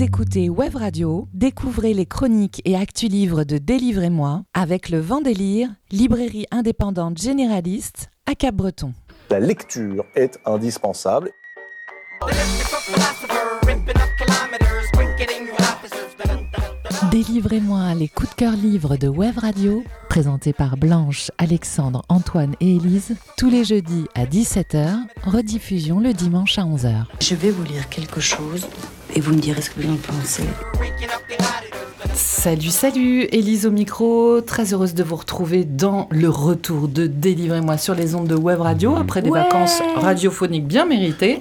Écoutez Web Radio, découvrez les chroniques et actus livres de Délivrez-moi avec le Vendélire, librairie indépendante généraliste à Cap-Breton. La lecture est indispensable. Délivrez-moi les coups de cœur livres de Web Radio, présentés par Blanche, Alexandre, Antoine et Élise, tous les jeudis à 17h, rediffusion le dimanche à 11h. Je vais vous lire quelque chose et vous me direz ce que vous en pensez. Salut, salut, Élise au micro, très heureuse de vous retrouver dans le retour de Délivrez-moi sur les ondes de Web Radio après des Ouais. vacances radiophoniques bien méritées,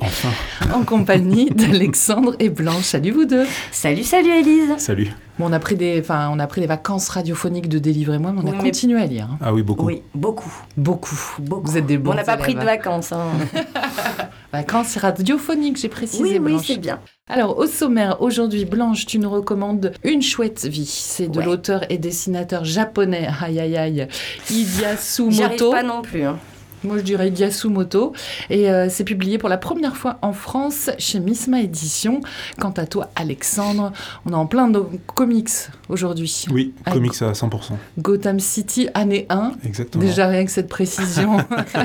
en compagnie d'Alexandre et Blanche. Salut vous deux. Salut, salut Elise Salut. Bon, on a pris des, enfin, on a pris les vacances radiophoniques de Délivrez-moi, mais on a Oui, mais- continué à lire. hein. Ah oui, beaucoup. Oui, beaucoup. Beaucoup. beaucoup. Vous êtes des bons On n'a pas pris de vacances. Hein. Vacances radiophoniques, j'ai précisé. oui, oui, Blanche. c'est bien. Alors, au sommaire, aujourd'hui, Blanche, tu nous recommandes Une chouette vie. C'est de Ouais. l'auteur et dessinateur japonais, aïe aïe aïe, Hideyasu J'y arrive Moto. pas non plus. hein. Moi, je dirais Hideyasu Moto. Et euh, c'est publié pour la première fois en France chez Misma Édition. Quant à toi, Alexandre, on est en plein de comics aujourd'hui. Oui, comics à 100%. Gotham City, année 1. Exactement. Déjà rien que cette précision,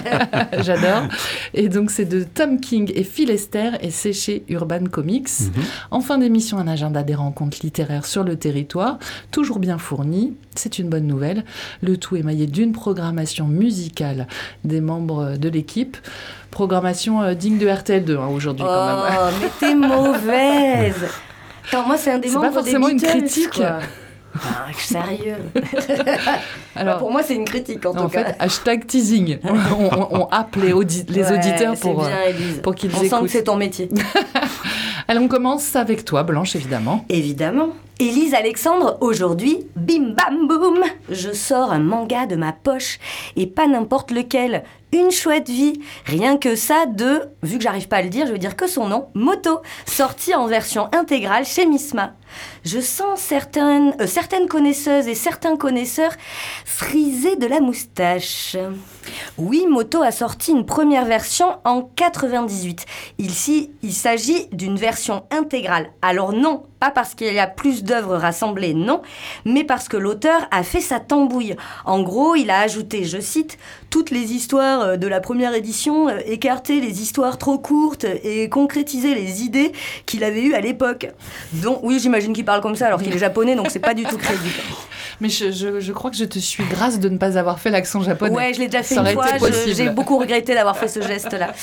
j'adore. Et donc c'est de Tom King et Phil Esther et c'est chez Urban Comics. Mhm. En fin d'émission, un agenda des rencontres littéraires sur le territoire, toujours bien fourni. C'est une bonne nouvelle. Le tout émaillé d'une programmation musicale des membres de l'équipe. Programmation euh, digne de RTL2 hein, aujourd'hui quand même. Oh, mais t'es mauvaise Attends, moi, c'est un des C'est pas membres forcément des une critique. quoi. Ah, sérieux Alors, Pour moi, c'est une critique, en tout en cas. fait, hashtag teasing. On, on- on happe les, audi- les Ouais, auditeurs c'est pour, bien, euh, pour qu'ils On sent écoutent. que c'est ton métier. Allez, on commence avec toi, Blanche, évidemment. Évidemment. Élise Alexandre, aujourd'hui, bim bam boum, je sors un manga de ma poche et pas n'importe lequel. Une chouette vie, rien que ça de, vu que j'arrive pas à le dire, je vais dire que son nom, Moto, sorti en version intégrale chez Misma. Je sens certaines, euh, certaines connaisseuses et certains connaisseurs friser de la moustache. Oui, Moto a sorti une première version en 98. Ici, il s'agit d'une version intégrale. Alors non, pas parce qu'il y a plus d'œuvres rassemblées, non, mais parce que l'auteur a fait sa tambouille. En gros, il a ajouté, je cite, toutes les histoires euh, de la première édition, euh, écarté les histoires trop courtes et concrétisé les idées qu'il avait eues à l'époque. Donc, oui, j'imagine qu'il parle comme ça alors qu'il est japonais, donc c'est pas du tout crédible. Mais je, je- je crois que je te suis grâce de ne pas avoir fait l'accent japonais. Ouais, je l'ai déjà fait Ça une fois. J'ai beaucoup regretté d'avoir fait ce geste-là.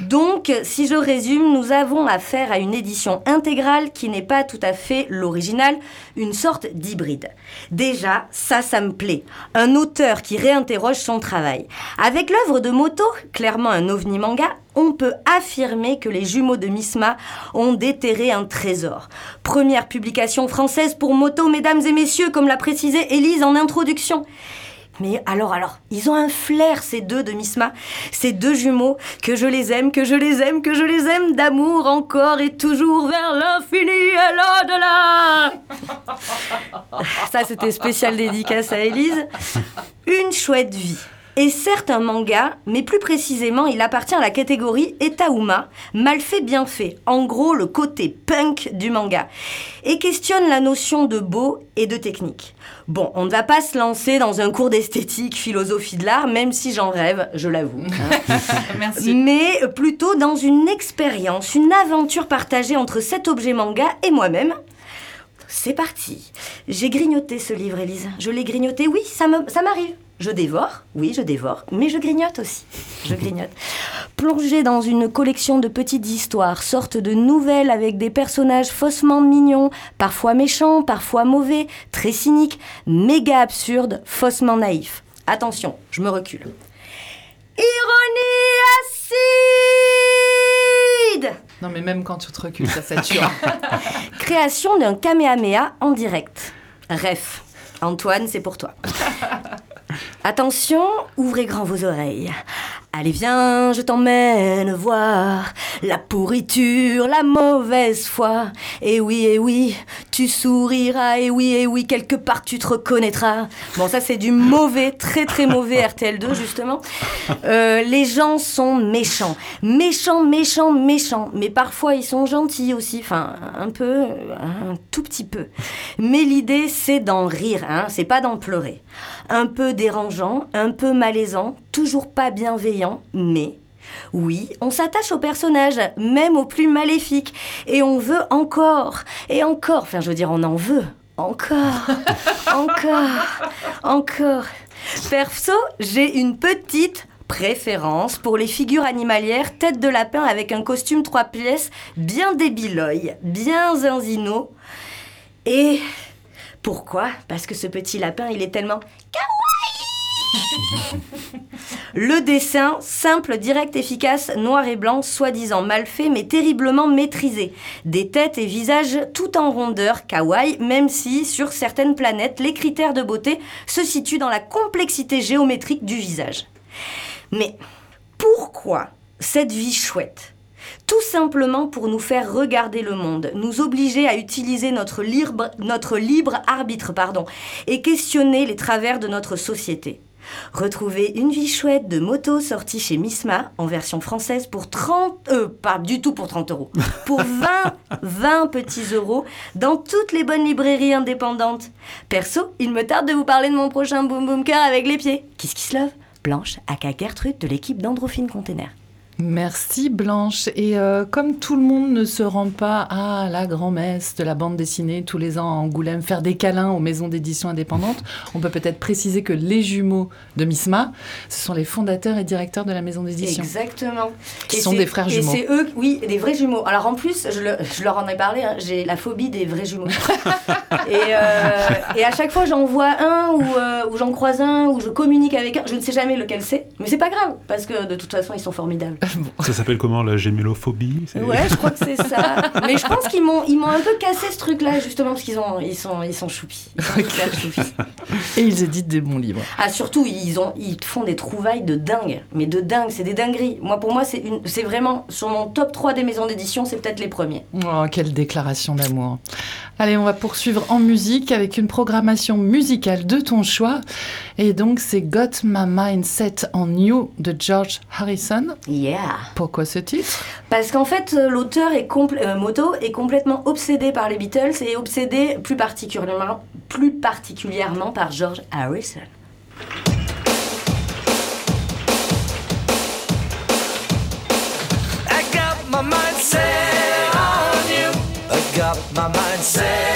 Donc, si je résume, nous avons affaire à une édition intégrale qui n'est pas tout à fait l'original, une sorte d'hybride. Déjà, ça, ça me plaît. Un auteur qui réinterroge son travail. Avec l'œuvre de Moto, clairement un ovni manga, on peut affirmer que les jumeaux de Misma ont déterré un trésor. Première publication française pour Moto, mesdames et messieurs, comme l'a précisé Élise en introduction. Mais alors, alors, ils ont un flair, ces deux de Misma, ces deux jumeaux, que je les aime, que je les aime, que je les aime d'amour encore et toujours vers l'infini et l'au-delà. Ça, c'était spécial dédicace à Élise. Une chouette vie. Et certes un manga, mais plus précisément, il appartient à la catégorie Etauma, mal fait, bien fait. En gros, le côté punk du manga. Et questionne la notion de beau et de technique. Bon, on ne va pas se lancer dans un cours d'esthétique, philosophie de l'art, même si j'en rêve, je l'avoue. hein. Merci. mais plutôt dans une expérience, une aventure partagée entre cet objet manga et moi-même. C'est parti. J'ai grignoté ce livre, Élise. Je l'ai grignoté, oui, ça m'arrive. Je dévore, oui, je dévore, mais je grignote aussi. Je grignote. Plongé dans une collection de petites histoires, sorte de nouvelles avec des personnages faussement mignons, parfois méchants, parfois mauvais, très cyniques, méga absurdes, faussement naïfs. Attention, je me recule. Ironie acide Non, mais même quand tu te recules, ça sature. Création d'un Kamehameha en direct. Ref. Antoine, c'est pour toi. Attention, ouvrez grand vos oreilles. Allez, viens, je t'emmène voir la pourriture, la mauvaise foi. Et oui, et oui, Tu souriras, et oui, et oui, quelque part tu te reconnaîtras. Bon, ça c'est du mauvais, très très mauvais RTL2, justement. Euh, les gens sont méchants. Méchants, méchants, méchants. Mais parfois ils sont gentils aussi, enfin, un peu, un tout petit peu. Mais l'idée c'est d'en rire, hein, c'est pas d'en pleurer. Un peu dérangeant, un peu malaisant, toujours pas bienveillant, mais oui, on s'attache aux personnages, même aux plus maléfiques, et on veut encore, et encore, enfin je veux dire on en veut, encore, encore, encore. Perso, j'ai une petite préférence pour les figures animalières tête de lapin avec un costume trois pièces bien débiloy, bien zinzino. Et pourquoi? Parce que ce petit lapin, il est tellement le dessin, simple, direct, efficace, noir et blanc, soi-disant mal fait, mais terriblement maîtrisé. Des têtes et visages tout en rondeur, kawaii, même si, sur certaines planètes, les critères de beauté se situent dans la complexité géométrique du visage. Mais pourquoi cette vie chouette? Tout simplement pour nous faire regarder le monde, nous obliger à utiliser notre libre, arbitre pardon, et questionner les travers de notre société. Retrouvez Une vie chouette de moto sortie chez Misma en version française pour 30, euh, pas du tout pour 30 euros, pour 20, 20 petits euros dans toutes les bonnes librairies indépendantes. Perso, il me tarde de vous parler de mon prochain Boom Boom Car avec les pieds. Kiss Kiss Love, Blanche, aka Gertrude de l'équipe d'Androphine Container. Merci Blanche. Et euh, comme tout le monde ne se rend pas à la grand-messe de la bande dessinée tous les ans à Angoulême faire des câlins aux maisons d'édition indépendantes, on peut peut-être préciser que les jumeaux de Misma, ce sont les fondateurs et directeurs de la maison d'édition. Exactement. Qui sont des frères jumeaux. Et c'est eux, oui, des vrais jumeaux. Alors en plus, je, leur en ai parlé, hein, j'ai la phobie des vrais jumeaux. et, euh, et, à chaque fois, j'en vois un ou, euh, ou j'en croise un ou je communique avec un. Je ne sais jamais lequel c'est, mais c'est pas grave parce que de toute façon, ils sont formidables. Ça s'appelle comment la gémélophobie Ouais, je crois que c'est ça. Mais je pense qu'ils m'ont ils m'ont un peu cassé ce truc-là justement parce qu'ils ont ils sont ils sont choupis. Et ils éditent des bons livres. Ah surtout ils ont ils font des trouvailles de dingue, mais de dingue, c'est des dingueries. Moi pour moi c'est une c'est vraiment sur mon top 3 des maisons d'édition, c'est peut-être les premiers. Oh, quelle déclaration d'amour. Allez, on va poursuivre en musique avec une programmation musicale de ton choix. Et donc, c'est Got My Mind Set on You de George Harrison. Yeah. Pourquoi ce titre? Parce qu'en fait, euh, l'auteur est euh, Moto est complètement obsédé par les Beatles et obsédé plus particulièrement, plus particulièrement par George Harrison. I got my mind set on you. I got my mind set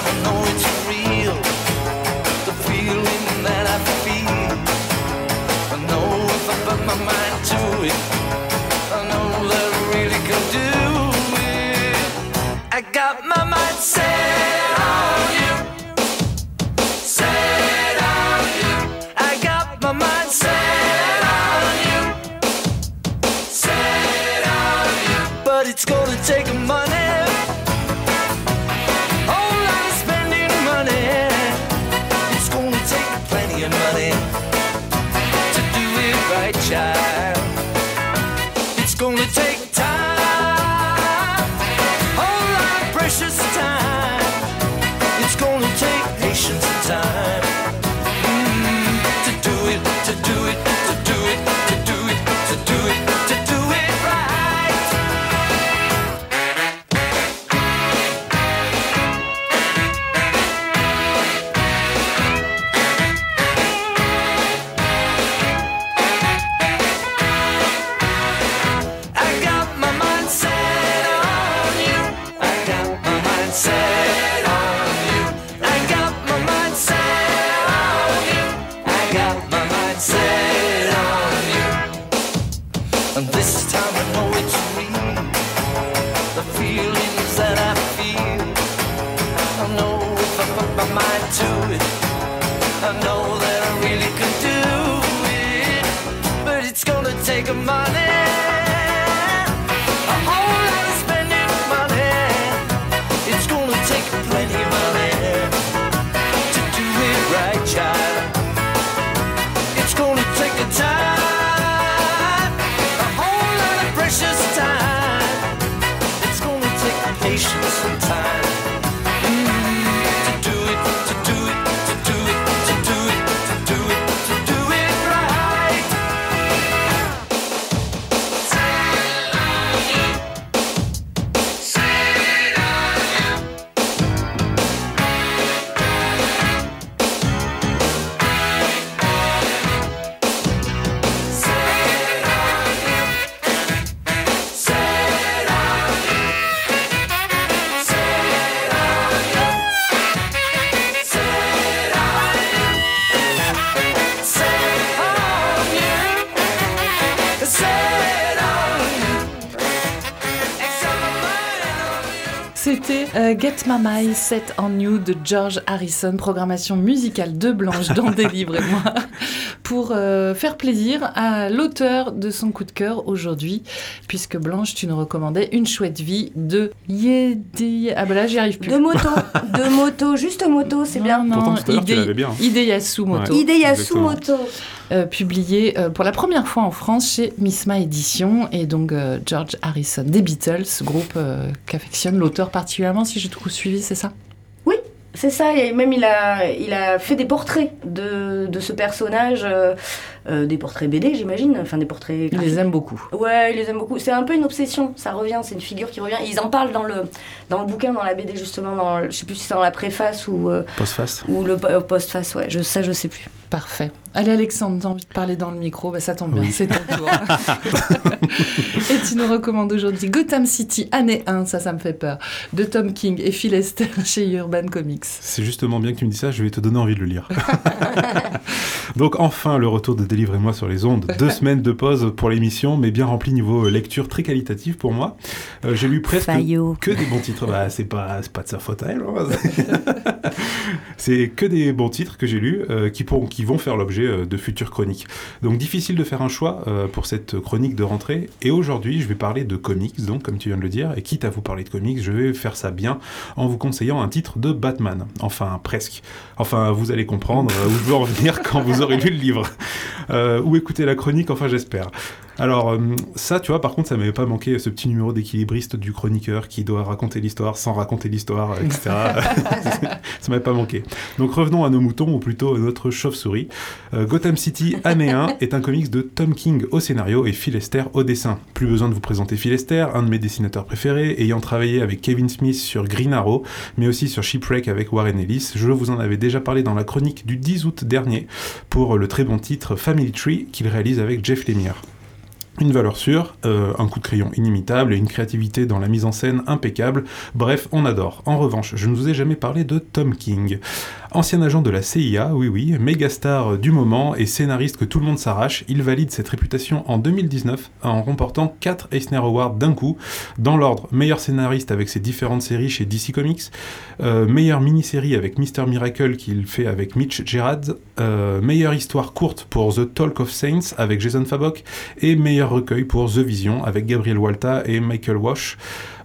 take them darling. Get My Mind Set on You de George Harrison, programmation musicale de Blanche dans Délivrez-moi, pour euh, faire plaisir à l'auteur de son coup de cœur aujourd'hui, puisque Blanche, tu nous recommandais Une chouette vie de Yedi. Ah ben là, j'y arrive plus. De moto, de moto, juste moto, c'est bien. Non, Pourtant, tout à l'heure, tu Ide- l'avais bien. Ideyasu Moto. Ouais. Ideyasu Exactement. moto. Euh, publié euh, pour la première fois en France chez Misma Édition et donc euh, George Harrison des Beatles, groupe qu'affectionne l'auteur particulièrement, si j'ai tout suivi, c'est ça? C'est ça, et même il a, il a fait des portraits de, de ce personnage, euh, des portraits BD j'imagine, enfin des portraits Il graphiques. les aime beaucoup. Ouais, il les aime beaucoup. C'est un peu une obsession, ça revient, c'est une figure qui revient. Ils en parlent dans le, dans le bouquin, dans la BD justement, dans, le- je sais plus si c'est dans la préface ou, euh, Post-face. ou le po- postface, ouais, je, ça je sais plus. Parfait. Allez Alexandre, t'as envie de parler dans le micro, bah, ça tombe bien, Oui. c'est ton tour. et tu nous recommandes aujourd'hui Gotham City, année 1, ça, ça me fait peur, de Tom King et Phil Esther chez Urban Comics. C'est justement bien que tu me dis ça, je vais te donner envie de le lire. Donc enfin le retour de Délivrez-moi sur les ondes. Deux semaines de pause pour l'émission, mais bien rempli niveau lecture très qualitative pour moi. Euh, J'ai lu presque Fayot. que des bons titres. Bah, c'est pas, pas de sa faute à elle. hein. c'est que des bons titres que j'ai lus euh, qui, qui vont faire l'objet euh, de futures chroniques. Donc difficile de faire un choix euh, pour cette chronique de rentrée. Et aujourd'hui, je vais parler de comics, donc comme tu viens de le dire. Et quitte à vous parler de comics, je vais faire ça bien en vous conseillant un titre de Batman. Enfin, presque. Enfin, vous allez comprendre où je veux en venir quand vous aurez lu le livre. Ou écouter la chronique, enfin j'espère. Alors, euh, ça, tu vois, par contre, ça m'avait pas manqué ce petit numéro d'équilibriste du chroniqueur qui doit raconter l'histoire sans raconter l'histoire, etc. ça m'avait pas manqué. Donc revenons à nos moutons, ou plutôt à notre chauve-souris. Euh, Gotham City, année 1, est un comics de Tom King au scénario et Phil Esther au dessin. Plus besoin de vous présenter Phil Esther, un de mes dessinateurs préférés, ayant travaillé avec Kevin Smith sur Green Arrow, mais aussi sur Shipwreck avec Warren Ellis. Je vous en avais déjà parlé dans la chronique du 10 août dernier pour le très bon titre Family Tree qu'il réalise avec Jeff Lemire. Une valeur sûre, euh, un coup de crayon inimitable et une créativité dans la mise en scène impeccable. Bref, on adore. En revanche, je ne vous ai jamais parlé de Tom King. Ancien agent de la CIA, oui oui, méga star du moment et scénariste que tout le monde s'arrache, il valide cette réputation en 2019 en remportant 4 Eisner Awards d'un coup, dans l'ordre meilleur scénariste avec ses différentes séries chez DC Comics, euh, meilleure mini-série avec Mr. Miracle qu'il fait avec Mitch Gerrard, euh, meilleure histoire courte pour The Talk of Saints avec Jason Fabok et meilleur recueil pour The Vision avec Gabriel Walta et Michael Wash.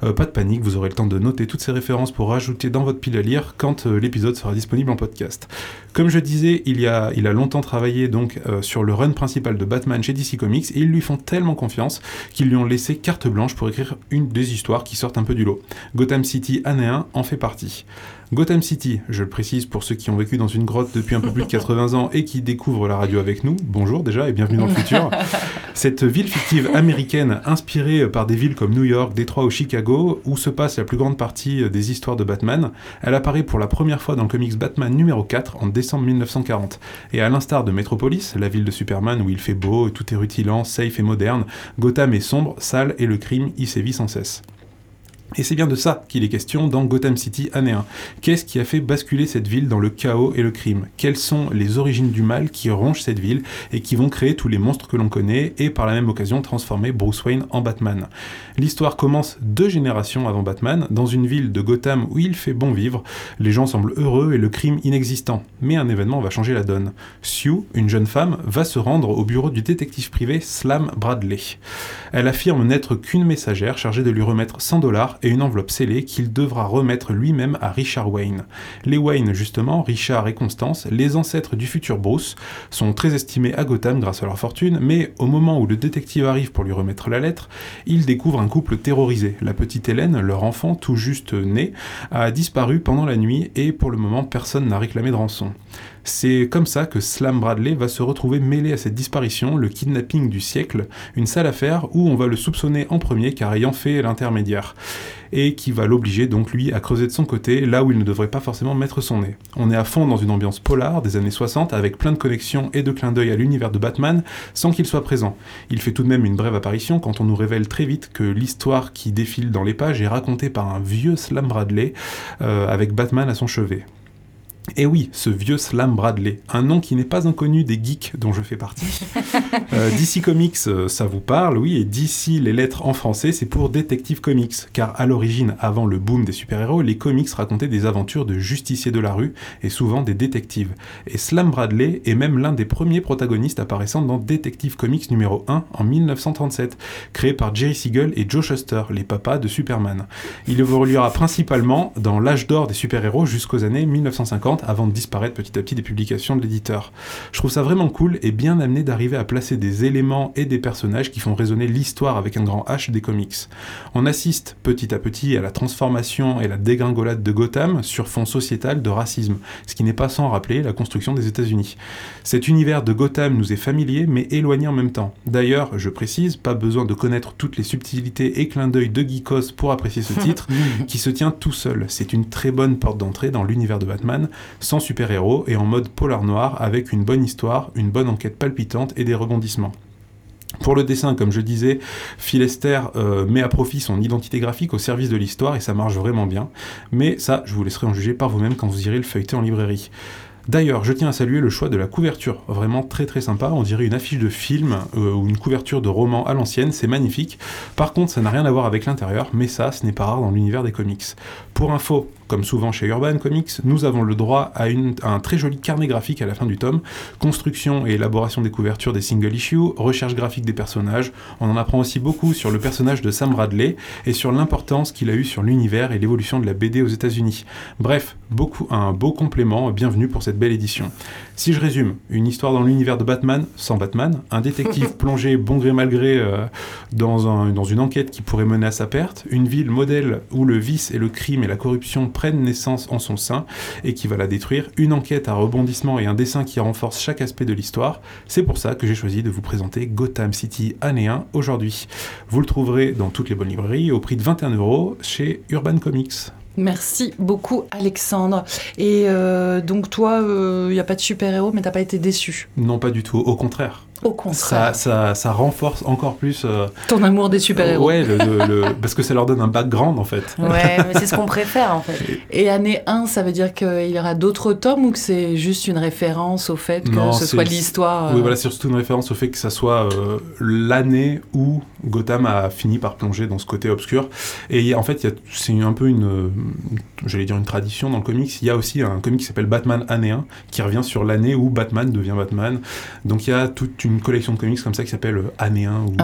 Euh, pas de panique, vous aurez le temps de noter toutes ces références pour rajouter dans votre pile à lire quand euh, l'épisode sera disponible en podcast. Comme je disais, il, y a, il a longtemps travaillé donc euh, sur le run principal de Batman chez DC Comics et ils lui font tellement confiance qu'ils lui ont laissé carte blanche pour écrire une des histoires qui sortent un peu du lot. Gotham City année 1 en fait partie. Gotham City, je le précise pour ceux qui ont vécu dans une grotte depuis un peu plus de 80 ans et qui découvrent la radio avec nous, bonjour déjà et bienvenue dans le futur. Cette ville fictive américaine inspirée par des villes comme New York, Détroit ou Chicago, où se passe la plus grande partie des histoires de Batman, elle apparaît pour la première fois dans le comics Batman numéro 4 en décembre 1940. Et à l'instar de Metropolis, la ville de Superman où il fait beau, tout est rutilant, safe et moderne, Gotham est sombre, sale et le crime y sévit sans cesse. Et c'est bien de ça qu'il est question dans Gotham City année 1. Qu'est-ce qui a fait basculer cette ville dans le chaos et le crime? Quelles sont les origines du mal qui rongent cette ville et qui vont créer tous les monstres que l'on connaît et par la même occasion transformer Bruce Wayne en Batman? L'histoire commence deux générations avant Batman, dans une ville de Gotham où il fait bon vivre, les gens semblent heureux et le crime inexistant. Mais un événement va changer la donne. Sue, une jeune femme, va se rendre au bureau du détective privé Slam Bradley. Elle affirme n'être qu'une messagère chargée de lui remettre 100 dollars et une enveloppe scellée qu'il devra remettre lui-même à Richard Wayne. Les Wayne, justement, Richard et Constance, les ancêtres du futur Bruce, sont très estimés à Gotham grâce à leur fortune, mais au moment où le détective arrive pour lui remettre la lettre, il découvre un couple terrorisé. La petite Hélène, leur enfant tout juste né, a disparu pendant la nuit et pour le moment personne n'a réclamé de rançon. C'est comme ça que Slam Bradley va se retrouver mêlé à cette disparition, le kidnapping du siècle, une sale affaire où on va le soupçonner en premier car ayant fait l'intermédiaire, et qui va l'obliger donc lui à creuser de son côté là où il ne devrait pas forcément mettre son nez. On est à fond dans une ambiance polar des années 60 avec plein de connexions et de clins d'œil à l'univers de Batman sans qu'il soit présent. Il fait tout de même une brève apparition quand on nous révèle très vite que l'histoire qui défile dans les pages est racontée par un vieux Slam Bradley euh, avec Batman à son chevet. Et oui, ce vieux Slam Bradley, un nom qui n'est pas inconnu des geeks dont je fais partie. Euh, DC Comics, euh, ça vous parle, oui, et DC, les lettres en français, c'est pour Detective Comics, car à l'origine, avant le boom des super-héros, les comics racontaient des aventures de justiciers de la rue, et souvent des détectives. Et Slam Bradley est même l'un des premiers protagonistes apparaissant dans Detective Comics numéro 1 en 1937, créé par Jerry Siegel et Joe Shuster, les papas de Superman. Il évoluera principalement dans l'âge d'or des super-héros jusqu'aux années 1950, avant de disparaître petit à petit des publications de l'éditeur. Je trouve ça vraiment cool et bien amené d'arriver à placer des éléments et des personnages qui font résonner l'histoire avec un grand H des comics. On assiste petit à petit à la transformation et la dégringolade de Gotham sur fond sociétal de racisme, ce qui n'est pas sans rappeler la construction des États-Unis. Cet univers de Gotham nous est familier mais éloigné en même temps. D'ailleurs, je précise, pas besoin de connaître toutes les subtilités et clins d'œil de Geekos pour apprécier ce titre, qui se tient tout seul. C'est une très bonne porte d'entrée dans l'univers de Batman, sans super-héros et en mode polar noir avec une bonne histoire, une bonne enquête palpitante et des rebondissements. Pour le dessin, comme je disais, Phil Lester euh, met à profit son identité graphique au service de l'histoire et ça marche vraiment bien. Mais ça, je vous laisserai en juger par vous-même quand vous irez le feuilleter en librairie. D'ailleurs, je tiens à saluer le choix de la couverture, vraiment très très sympa, on dirait une affiche de film euh, ou une couverture de roman à l'ancienne, c'est magnifique. Par contre, ça n'a rien à voir avec l'intérieur, mais ça, ce n'est pas rare dans l'univers des comics. Pour info, comme souvent chez Urban Comics, nous avons le droit à, un très joli carnet graphique à la fin du tome, construction et élaboration des couvertures des single issues, recherche graphique des personnages. On en apprend aussi beaucoup sur le personnage de Sam Bradley et sur l'importance qu'il a eu sur l'univers et l'évolution de la BD aux États-Unis. Bref, un beau complément, bienvenue pour cette belle édition. Si je résume, une histoire dans l'univers de Batman sans Batman, un détective plongé bon gré mal gré euh, dans, un- dans une enquête qui pourrait mener à sa perte, une ville modèle où le vice et le crime et la corruption prennent naissance en son sein et qui va la détruire, une enquête à rebondissement et un dessin qui renforce chaque aspect de l'histoire. C'est pour ça que j'ai choisi de vous présenter Gotham City année 1 aujourd'hui. Vous le trouverez dans toutes les bonnes librairies au prix de 21 euros chez Urban Comics. Merci beaucoup, Alexandre. Et euh, donc, toi, il n'y a pas de super-héros, mais t'as pas été déçu? Non, pas du tout, au contraire. Au Ça, contraire. ça, ça renforce encore plus. euh, Ton amour des super-héros. Ouais, le- le- parce que ça leur donne un background en fait. Ouais, mais c'est ce qu'on préfère en fait. Et année 1, ça veut dire qu'il y aura d'autres tomes ou que c'est juste une référence au fait que Non, ce soit l'histoire Oui, euh, voilà, c'est surtout une référence au fait que ça soit euh, l'année où Gotham a fini par plonger dans ce côté obscur. Et en fait, c'est un peu une, euh, j'allais dire une tradition dans le comics. Il y a aussi un comic qui s'appelle Batman année 1 qui revient sur l'année où Batman devient Batman. Donc il y a toute une collection de comics comme ça qui s'appelle euh, année 1 ou, ou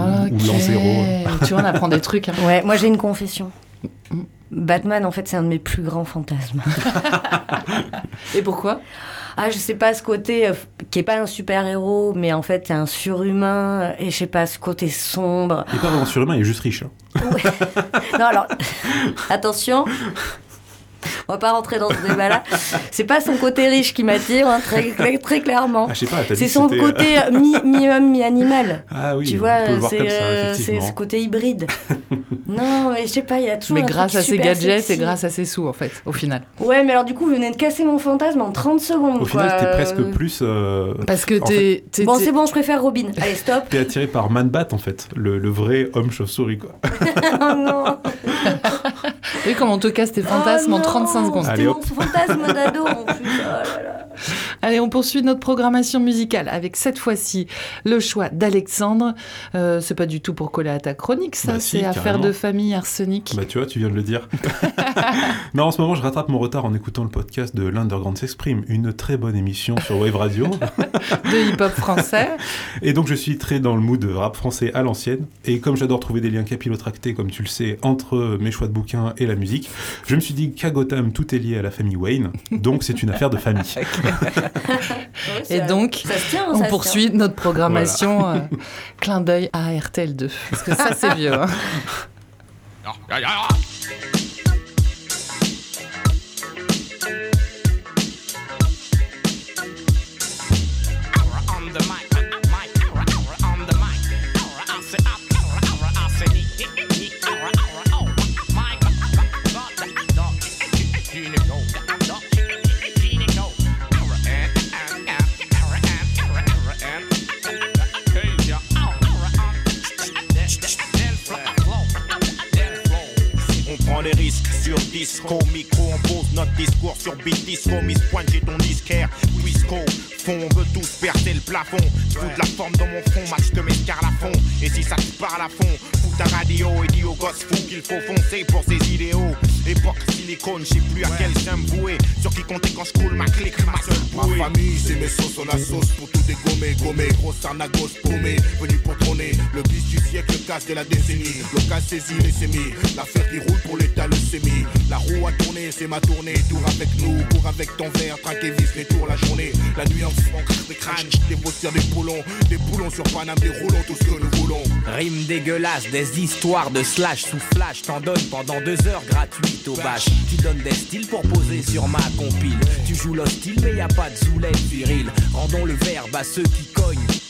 l'an Ok. 0. tu vois, on apprend des trucs. hein. Ouais, moi j'ai une confession. Batman, en fait, c'est un de mes plus grands fantasmes. Et pourquoi? Ah, je sais pas, ce côté euh, qui est pas un super-héros, mais en fait, c'est un surhumain. Et je sais pas, ce côté sombre. Il est pas vraiment surhumain, il est juste riche. hein. Non, alors, attention. On va pas rentrer dans ce débat-là. C'est pas son côté riche qui m'attire, hein, très, très, très clairement. Ah, je sais pas, t'as dit C'est son c'était- côté euh, mi- mi-homme, mi-animal. Ah oui, tu vois, c'est euh, c'est ce côté hybride. non, mais je sais pas, il y a toujours. Mais un grâce truc à ses gadgets sexy. et grâce à ses sous, en fait, au final. Ouais, mais alors du coup, vous venez de casser mon fantasme en 30 secondes. Au final, quoi. t'es presque plus. euh, Parce que t'es. t'es- Bon, c'est bon, je préfère Robin. Allez, stop. T'es attiré par Man Bat en fait, le, le vrai homme chauve-souris quoi. oh non. Et comme on te casse tes fantasmes Oh en 35 non, secondes. C'était Allez, mon hop. fantasme d'ado en plus. Oh là là. Allez, on poursuit notre programmation musicale avec cette fois-ci le choix d'Alexandre. Euh, c'est pas du tout pour coller à ta chronique, ça. Bah si, c'est affaire carrément. de famille arsenic. Bah tu vois, tu viens de le dire. non, en ce moment, je rattrape mon retard en écoutant le podcast de l'Underground s'exprime, une très bonne émission sur Wave Radio. de hip-hop français. Et donc je suis très dans le mood de rap français à l'ancienne. Et comme j'adore trouver des liens capillotractés, comme tu le sais, entre mes choix de bouquins et la musique, je me suis dit qu'à Gotham, tout est lié à la famille Wayne. Donc c'est une affaire de famille. Et donc, ça se tient, on ça se poursuit notre programmation euh, clin d'œil à RTL2. Parce que ça, c'est vieux. hein. Le cas saisi, les sémis, l'affaire qui roule pour l'état, la roue a tourné, c'est ma tournée, tour avec nous, cours avec ton verre, traque et les tours la journée, la nuit en craque des crânes, des bossières, des boulons, des boulons sur Paname, des roulons, tout ce que nous voulons. Rime dégueulasse, des histoires de slash sous flash, t'en donnes pendant deux heures gratuites au bâche. Tu donnes des styles pour poser sur ma compile. Tu joues l'hostile, mais y a pas de zoulette viril. Rendons le verbe à ceux qui cognent.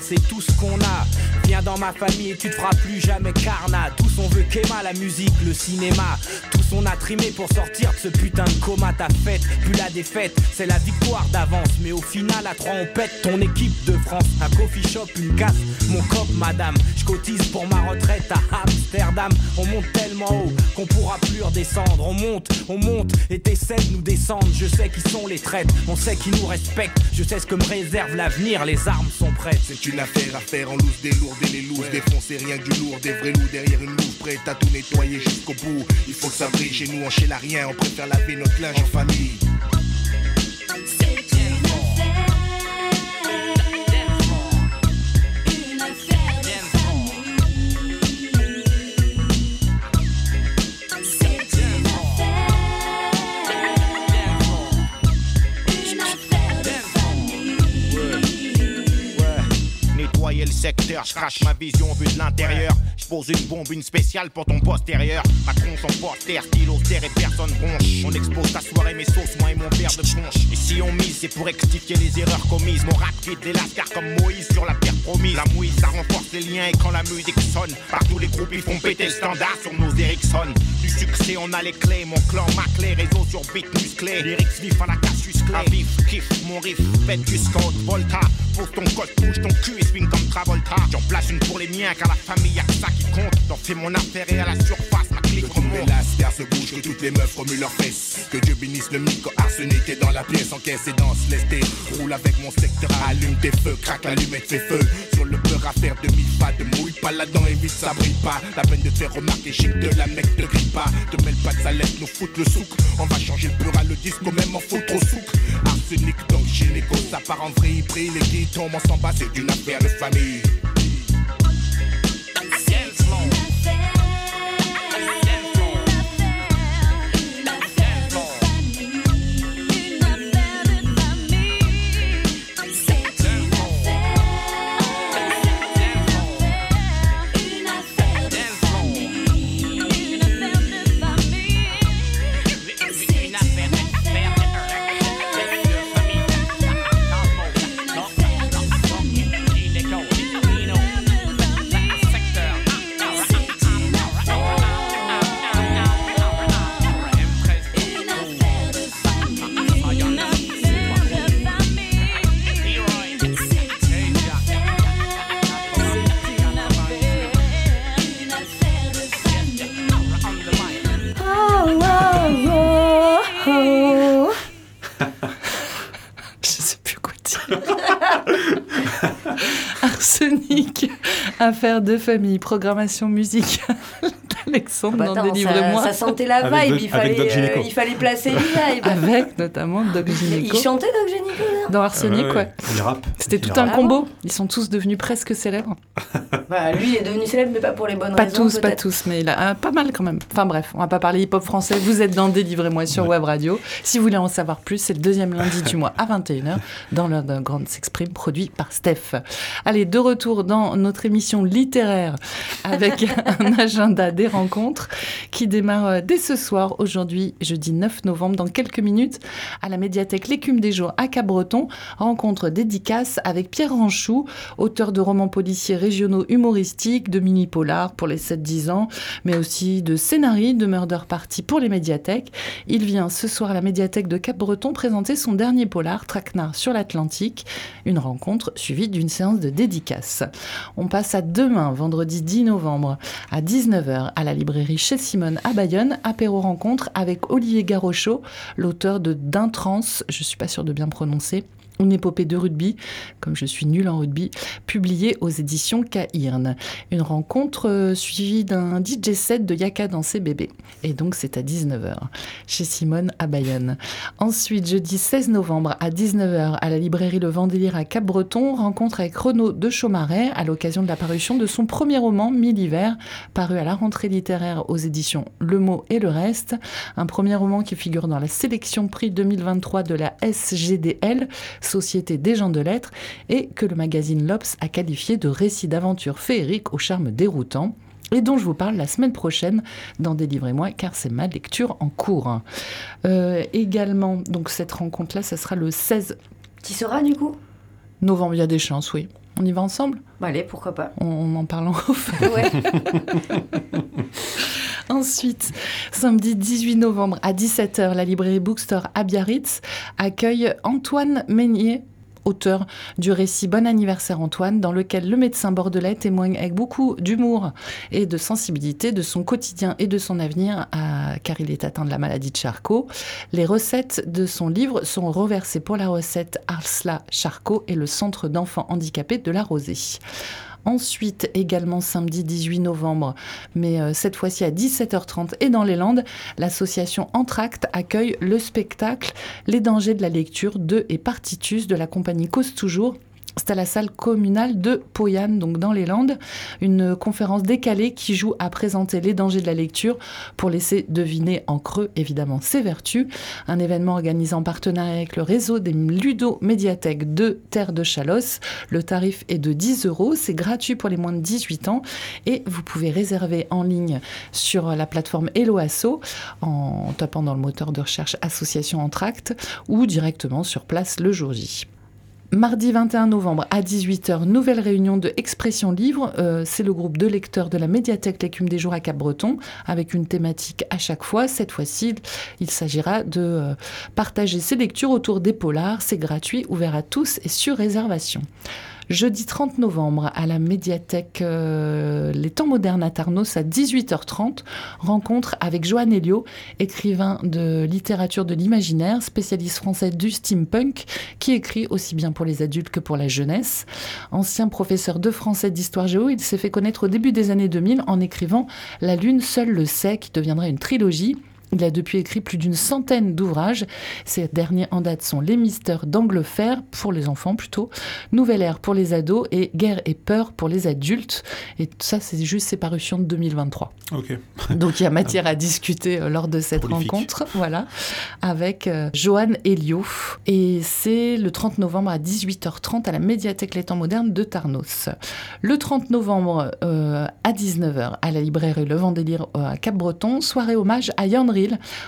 C'est tout ce qu'on a. Viens dans ma famille et tu te feras plus jamais carnat. Tous on veut qu'Emma, la musique, le cinéma. On a trimé pour sortir de ce putain de coma. Ta fête, plus la défaite, c'est la victoire d'avance. Mais au final, à trois, on pète ton équipe de France. Un coffee shop, une casse, mon cop, madame. Je cotise pour ma retraite à Amsterdam. On monte tellement haut qu'on pourra plus redescendre. On monte, on monte et t'essaies de nous descendre. Je sais qui sont les traites, on sait qui nous respectent. Je sais ce que me réserve l'avenir, les armes sont prêtes. C'est une affaire à faire en loose des lourds et les looses Défoncer rien que du lourd, des vrais loups derrière une louve Prête à tout nettoyer jusqu'au bout Il faut que ça chez nous, on chez la rien On préfère laver notre linge en famille Je crache ma vision vue de l'intérieur. Je pose une bombe, une spéciale pour ton postérieur. Macron, son poster, stylo, terre et personne bronche. On expose ta soirée, mes sauces, moi et mon père de punch. Et si on mise, c'est pour rectifier les erreurs commises. Mon rap quitte les lascars comme Moïse sur la pierre promise. La mouise, ça renforce les liens et quand la musique sonne, partout les groupes ils font péter le standard sur nos Ericsson. Du succès, on a les clés, mon clan, ma clé, réseau sur beat musclé. Lyrics vifs à la Cassius Clay. À vif, kiff, mon riff, faites du scout, Volta. Ton code, touche ton cul et swing comme Travolta. J'en place une pour les miens, car la famille y'a ça qui compte. T'en fais mon et à la surface, Que les remonte. lascars se bougent, que toutes les meufs remuent leurs fesses. Que Dieu bénisse le micro arsenic est dans la pièce Encaisse et danse, laisse Roule avec mon secteur, allume tes feux Craque l'allumette, fait feu Sur le beurre à faire demi pas De mouille pas là-dedans, évite ça brille pas. La peine de faire remarquer, chic de la mec te grille pas. Te mêle pas de sa lettre, nous foutre le souk. On va changer le beurre à le disco, même en foutre au souk. Arsenic donc gynéco, ça part en vrille Brille, les qui tombent, on s'en bat, c'est une affaire de famille Une affaire de famille, une affaire de famille. Affaire de famille, programmation musicale d'Alexandre Bah, dans attends, ça, Délivre-moi. ça sentait la vibe, il, fallait, euh, il fallait placer une vibe. Avec notamment Doc il Gynéco chantait Doc Gynéco dans Arsenic, Ouais, ouais. Il rappe. C'était tout un combo. Ils sont tous devenus presque célèbres. Bah, lui est devenu célèbre, mais pas pour les bonnes Pas raisons. tous, pas tous, mais il a euh, pas mal quand même. Enfin bref, on va pas parler hip-hop français. Vous êtes dans Délivrez-moi sur Ouais. Web Radio. Si vous voulez en savoir plus, c'est le deuxième lundi du mois à 21h dans l'heure d'un grand s'exprime produit par Steph. Allez, de retour dans notre émission littéraire avec un agenda des rencontres qui démarre euh, dès ce soir, aujourd'hui, jeudi 9 novembre, dans quelques minutes, à la médiathèque L'écume des jours à Rencontre dédicace avec Pierre Ranchou, auteur de romans policiers régionaux humoristiques, de mini-polars pour les 7-10 ans, mais aussi de scénarii de Murder Party pour les médiathèques. Il vient ce soir à la médiathèque de Cap-Breton présenter son dernier polar, Traquenard sur l'Atlantique, une rencontre suivie d'une séance de dédicace. On passe à demain, vendredi 10 novembre, à 19h, à la librairie chez Simone à Bayonne, apéro rencontre avec Olivier Garochot, l'auteur de D'Intrance, je suis pas sûre de bien prononcer, une épopée de rugby, comme je suis nulle en rugby, publiée aux éditions Cairn. Une rencontre euh, suivie d'un DJ set de Yaka dans ses bébés. Et donc c'est à 19h, chez Simone à Bayonne. Ensuite, jeudi 16 novembre à 19h, à la librairie Le Vendélire à Cap-Breton, rencontre avec Renaud de Chaumaret à l'occasion de la parution de son premier roman, Mille hivers, paru à la rentrée littéraire aux éditions Le Mot et le Reste. Un premier roman qui figure dans la sélection prix 2023 de la SGDL, Société des gens de lettres, et que le magazine L'Obs a qualifié de récit d'aventure féerique au charme déroutant et dont je vous parle la semaine prochaine dans Délivrez-moi, car c'est ma lecture en cours. Euh, également, donc cette rencontre-là, ça sera le 16 Tu seras du coup? novembre, il y a des chances, oui. On y va ensemble? Bah, Allez, pourquoi pas. on, on en parle en off. Ouais. Ensuite, samedi 18 novembre à 17h, la librairie Bookstore à Biarritz accueille Antoine Meignier auteur du récit Bon anniversaire Antoine, dans lequel le médecin bordelais témoigne avec beaucoup d'humour et de sensibilité de son quotidien et de son avenir, car il est atteint de la maladie de Charcot. Les recettes de son livre sont reversées pour la recette Arsla Charcot et le centre d'enfants handicapés de la Rosée. Ensuite, également samedi 18 novembre, mais euh, cette fois-ci à 17h30 et dans les Landes, l'association Entracte accueille le spectacle Les dangers de la lecture de et Partitus de la compagnie Cause Toujours. C'est à la salle communale de Poyane, donc dans les Landes, une conférence décalée qui joue à présenter les dangers de la lecture pour laisser deviner en creux évidemment ses vertus. Un événement organisé en partenariat avec le réseau des ludo-médiathèques de Terre de Chalosse. Le tarif est de 10 euros, c'est gratuit pour les moins de 18 ans et vous pouvez réserver en ligne sur la plateforme Helloasso en tapant dans le moteur de recherche Association Entracte ou directement sur place le jour J. Mardi 21 novembre à 18h, nouvelle réunion de Expression Livre. Euh, c'est le groupe de lecteurs de la médiathèque L'écume des jours à Cap-Breton, avec une thématique à chaque fois. Cette fois-ci, il s'agira de euh, partager ses lectures autour des polars. C'est gratuit, ouvert à tous et sur réservation. Jeudi 30 novembre, à la médiathèque euh, Les Temps modernes à Tarnos, à 18h30, rencontre avec Joanne Elio, écrivain de littérature de l'imaginaire, spécialiste français du steampunk, qui écrit aussi bien pour les adultes que pour la jeunesse. Ancien professeur de français d'histoire géo, il s'est fait connaître au début des années 2000 en écrivant La Lune seule le sait, qui deviendra une trilogie. Il a depuis écrit plus d'une centaine d'ouvrages. Ces derniers en date sont Les Mystères d'Anglefer, pour les enfants plutôt, Nouvelle Ère pour les ados et Guerre et Peur pour les adultes. Et ça, c'est juste ses parutions de 2023. Ok. Donc il y a matière à discuter euh, lors de cette Prolifique. rencontre, voilà, avec euh, Joanne Elio. Et c'est le 30 novembre à 18h30 à la médiathèque Les Temps Modernes de Tarnos. Le 30 novembre euh, à 19h à la librairie Le Vendélire euh, à Cap-Breton, soirée hommage à Jan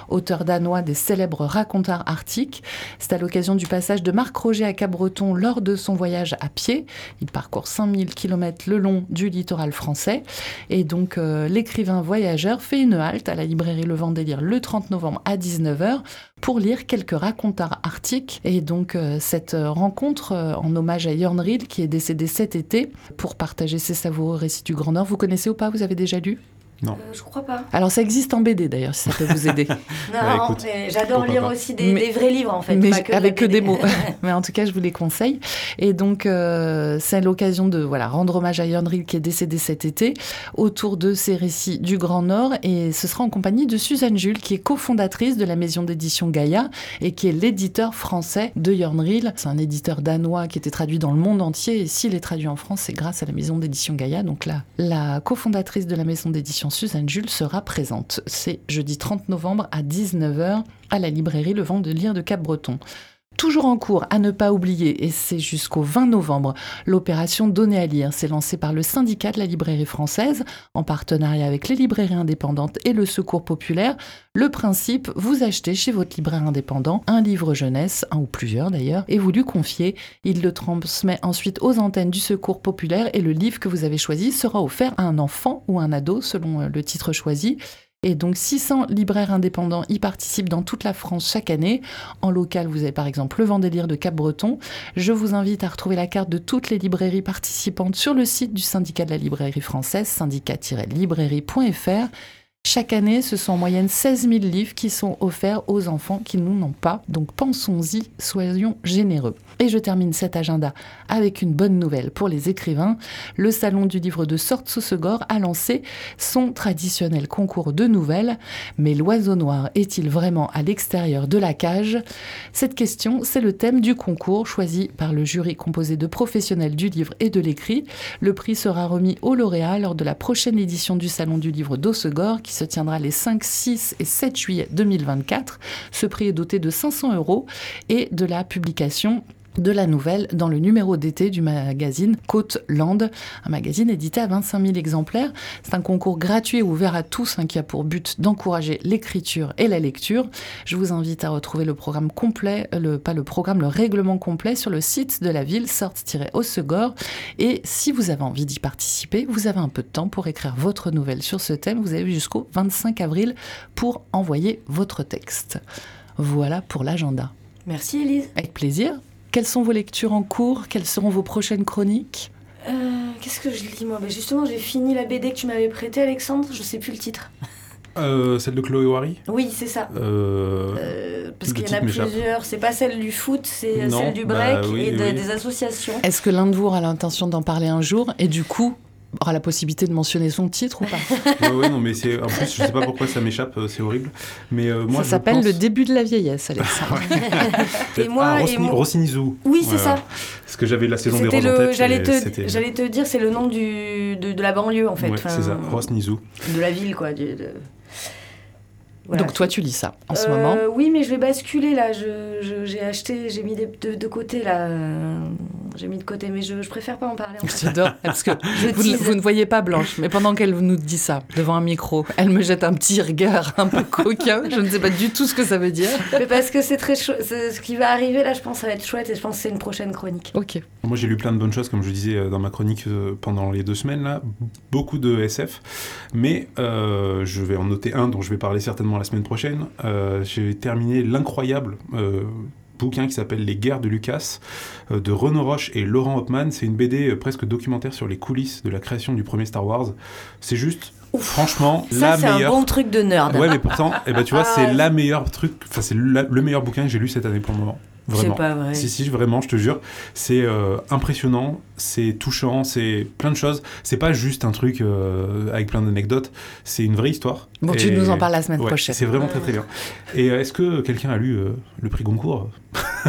Auteur danois des célèbres racontars arctiques. C'est à l'occasion du passage de Marc Roger à Cap-Breton lors de son voyage à pied. Il parcourt 5000 km le long du littoral français. Et donc, euh, l'écrivain voyageur fait une halte à la librairie Le Vendélire le 30 novembre à 19h pour lire quelques racontars arctiques. Et donc, euh, cette rencontre euh, en hommage à Jörn qui est décédé cet été, pour partager ses savoureux récits du Grand Nord. Vous connaissez ou pas? Vous avez déjà lu? Non. Euh, je crois pas. Alors, ça existe en BD d'ailleurs, si ça peut vous aider. Non, Bah, écoute, mais j'adore lire pas. aussi des, Mais- des vrais livres en fait. mais pas que avec que des mots. Mais en tout cas, je vous les conseille. Et donc, euh, c'est l'occasion de voilà rendre hommage à Ril qui est décédé cet été autour de ses récits du Grand Nord. Et ce sera en compagnie de Suzanne Jules, qui est cofondatrice de la maison d'édition Gaïa et qui est l'éditeur français de Ril. C'est un éditeur danois qui était traduit dans le monde entier. Et s'il est traduit en France, c'est grâce à la maison d'édition Gaïa. Donc là, la cofondatrice de la maison d'édition Suzanne Jules sera présente. C'est jeudi 30 novembre à 19h à la librairie Le Vent de Lire de Cap-Breton. Toujours en cours, à ne pas oublier, et c'est jusqu'au 20 novembre, l'opération Donner à lire. C'est lancé par le syndicat de la librairie française, en partenariat avec les librairies indépendantes et le Secours populaire. Le principe, vous achetez chez votre libraire indépendant un livre jeunesse, un ou plusieurs d'ailleurs, et vous lui confiez. Il le transmet ensuite aux antennes du Secours populaire et le livre que vous avez choisi sera offert à un enfant ou un ado selon euh, le titre choisi. Et donc 600 libraires indépendants y participent dans toute la France chaque année. En local, vous avez par exemple le Vendélire de Cap-Breton. Je vous invite à retrouver la carte de toutes les librairies participantes sur le site du syndicat de la librairie française, syndicat-librairie.fr. Chaque année, ce sont en moyenne 16 000 livres qui sont offerts aux enfants qui n'en ont pas. Donc pensons-y, soyons généreux. Et je termine cet agenda avec une bonne nouvelle pour les écrivains. Le Salon du livre de Sorte-Saucegor a lancé son traditionnel concours de nouvelles. Mais l'oiseau noir est-il vraiment à l'extérieur de la cage? Cette question, c'est le thème du concours choisi par le jury composé de professionnels du livre et de l'écrit. Le prix sera remis au lauréat lors de la prochaine édition du Salon du livre d'Ossegor se tiendra les 5, 6 et 7 juillet 2024. Ce prix est doté de 500 euros et de la publication de la nouvelle dans le numéro d'été du magazine Côte Land, un magazine édité à 25 000 exemplaires. C'est un concours gratuit et ouvert à tous hein, qui a pour but d'encourager l'écriture et la lecture. Je vous invite à retrouver le programme complet, le, pas le programme, le règlement complet sur le site de la ville, sorte-osegor. Et si vous avez envie d'y participer, vous avez un peu de temps pour écrire votre nouvelle sur ce thème. Vous avez jusqu'au 25 avril pour envoyer votre texte. Voilà pour l'agenda. Merci Elise. Avec plaisir. Quelles sont vos lectures en cours? Quelles seront vos prochaines chroniques? Euh, Qu'est-ce que je lis moi? Ben, Justement, j'ai fini la BD que tu m'avais prêtée, Alexandre. Je sais plus le titre. Euh, celle de Chloé Wary Oui, c'est ça. Euh, Euh, parce qu'il y en a plusieurs. C'est pas celle du foot, c'est celle du bah break oui, et de- oui. des associations. Est-ce que l'un de vous aura l'intention d'en parler un jour? Et du coup aura la possibilité de mentionner son titre ou pas ouais, non, mais c'est. En plus, je sais pas pourquoi ça m'échappe, euh, c'est horrible. Mais euh, moi, Ça s'appelle pense- le début de la vieillesse, Alexandre. Et moi, ah, et Rossini- moi- Rossini-Zoo. Oui, c'est Ouais, ça. Parce que j'avais la saison des roses en le. tête. J'allais te, c'était- j'allais te dire, c'est le nom du, de, de la banlieue en fait. Ouais, Enfin, c'est ça, Rossini-Zoo. De la ville quoi. du- de- Voilà. Donc toi, tu lis ça en ce Euh, moment. Oui, mais je vais basculer là. J'ai acheté, j'ai mis des- de, de côté là. J'ai mis de côté, mais je, je préfère pas en parler. En fait. J'adore, parce que Je vous, ne- vous ne voyez pas Blanche, mais pendant qu'elle nous dit ça devant un micro, elle me jette un petit regard un peu coquin. Je ne sais pas du tout ce que ça veut dire. mais parce que c'est très chou- Ce qui va arriver là, je pense, ça va être chouette et je pense que c'est une prochaine chronique. Ok. Moi, j'ai lu plein de bonnes choses, comme je disais euh, dans ma chronique euh, pendant les deux semaines, là. Beaucoup de SF. Mais euh, je vais en noter un dont je vais parler certainement la semaine prochaine. Euh, j'ai terminé l'incroyable euh, bouquin qui s'appelle Les guerres de Lucas, euh, de Renaud Roche et Laurent Hopman. C'est une BD presque documentaire sur les coulisses de la création du premier Star Wars. C'est juste, franchement, Ça, la c'est un meilleure. bon truc de nerd. Ouais, mais pourtant, eh ben, tu vois, Ah, c'est ouais. la meilleure truc, enfin, c'est le meilleur bouquin que j'ai lu cette année pour le moment. Vraiment. C'est pas vrai. Si, si, vraiment, je te jure. C'est euh, impressionnant, c'est touchant, c'est plein de choses. C'est pas juste un truc euh, avec plein d'anecdotes, c'est une vraie histoire. Bon, tu nous en parles la semaine Ouais, prochaine. C'est vraiment très très bien. Et euh, est-ce que quelqu'un a lu euh, le prix Goncourt?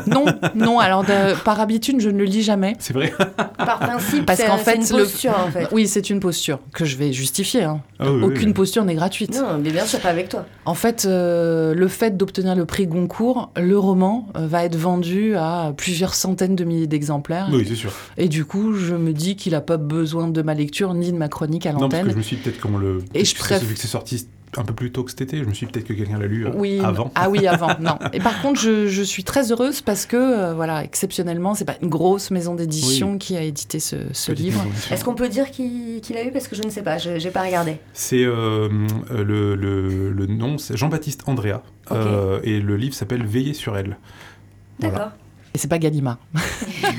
Non, non. Alors de- par habitude, je ne le lis jamais. C'est vrai Par principe, Parce c'est qu'en c'est fait, une le- posture en fait. Oui, c'est une posture que je vais justifier. hein. Ah oui, Aucune oui. posture n'est gratuite. Non, mais bien sûr, pas avec toi. En fait, euh, le fait d'obtenir le prix Goncourt, le roman euh, va être vendu à plusieurs centaines de milliers d'exemplaires. Oui, c'est sûr. Et du coup, je me dis qu'il n'a pas besoin de ma lecture ni de ma chronique à Non, parce que l'antenne. je me suis peut-être qu'on le. Et je préfère- Vu que c'est sorti un peu plus tôt que cet été, je me suis dit peut-être que quelqu'un l'a lu euh, Oui, avant. Ah oui, avant. Non. Et par contre, je, je suis très heureuse parce que, euh, voilà, exceptionnellement, c'est pas une grosse maison d'édition qui a édité ce, ce livre. Est-ce qu'on peut dire qui, qui l'a eu? Parce que je ne sais pas, je j'ai pas regardé. C'est euh, le, le, le nom, c'est Jean-Baptiste Andrea. Euh, et le livre s'appelle Veiller sur elle. Voilà. D'accord. Et c'est pas Gallimard.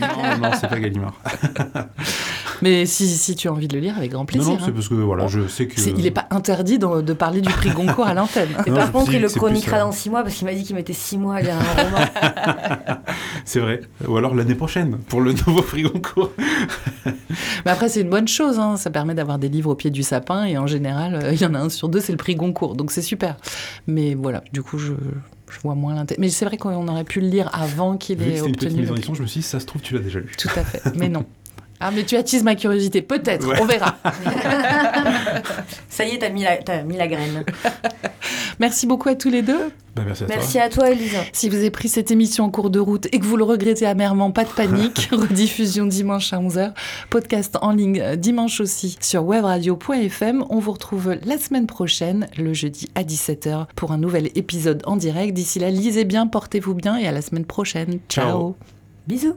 Non, non, c'est pas Gallimard. Mais si, si tu as envie de le lire, avec grand Non, plaisir. non, c'est hein. parce que voilà, je sais que. Il n'est pas interdit de, de parler du prix Goncourt à l'antenne. Et Non, par contre, il le chroniquera dans six mois parce qu'il m'a dit qu'il mettait six mois à lire un roman. C'est vrai. Ou alors l'année prochaine, pour le nouveau prix Goncourt. Mais après, c'est une bonne chose. hein. Ça permet d'avoir des livres au pied du sapin. Et en général, euh, il y en a un sur deux, c'est le prix Goncourt. Donc c'est super. Mais voilà, du coup, je, je vois moins l'intérêt. Mais c'est vrai qu'on aurait pu le lire avant qu'il ait c'était une petite obtenu prix. je me suis dit, ça se trouve, tu l'as déjà lu. Tout à fait. Mais non. Ah, mais tu attises ma curiosité. Peut-être. Ouais. On verra. Ça y est, t'as mis, la- t'as mis la graine. Merci beaucoup à tous les deux. Bah, merci à toi. Merci à toi, Elisa. Si vous avez pris cette émission en cours de route et que vous le regrettez amèrement, pas de panique. Rediffusion dimanche à 11h. Podcast en ligne euh, dimanche aussi sur webradio.fm. On vous retrouve la semaine prochaine, le jeudi à 17h, pour un nouvel épisode en direct. D'ici là, lisez bien, portez-vous bien et à la semaine prochaine. Ciao. Ciao. Bisous.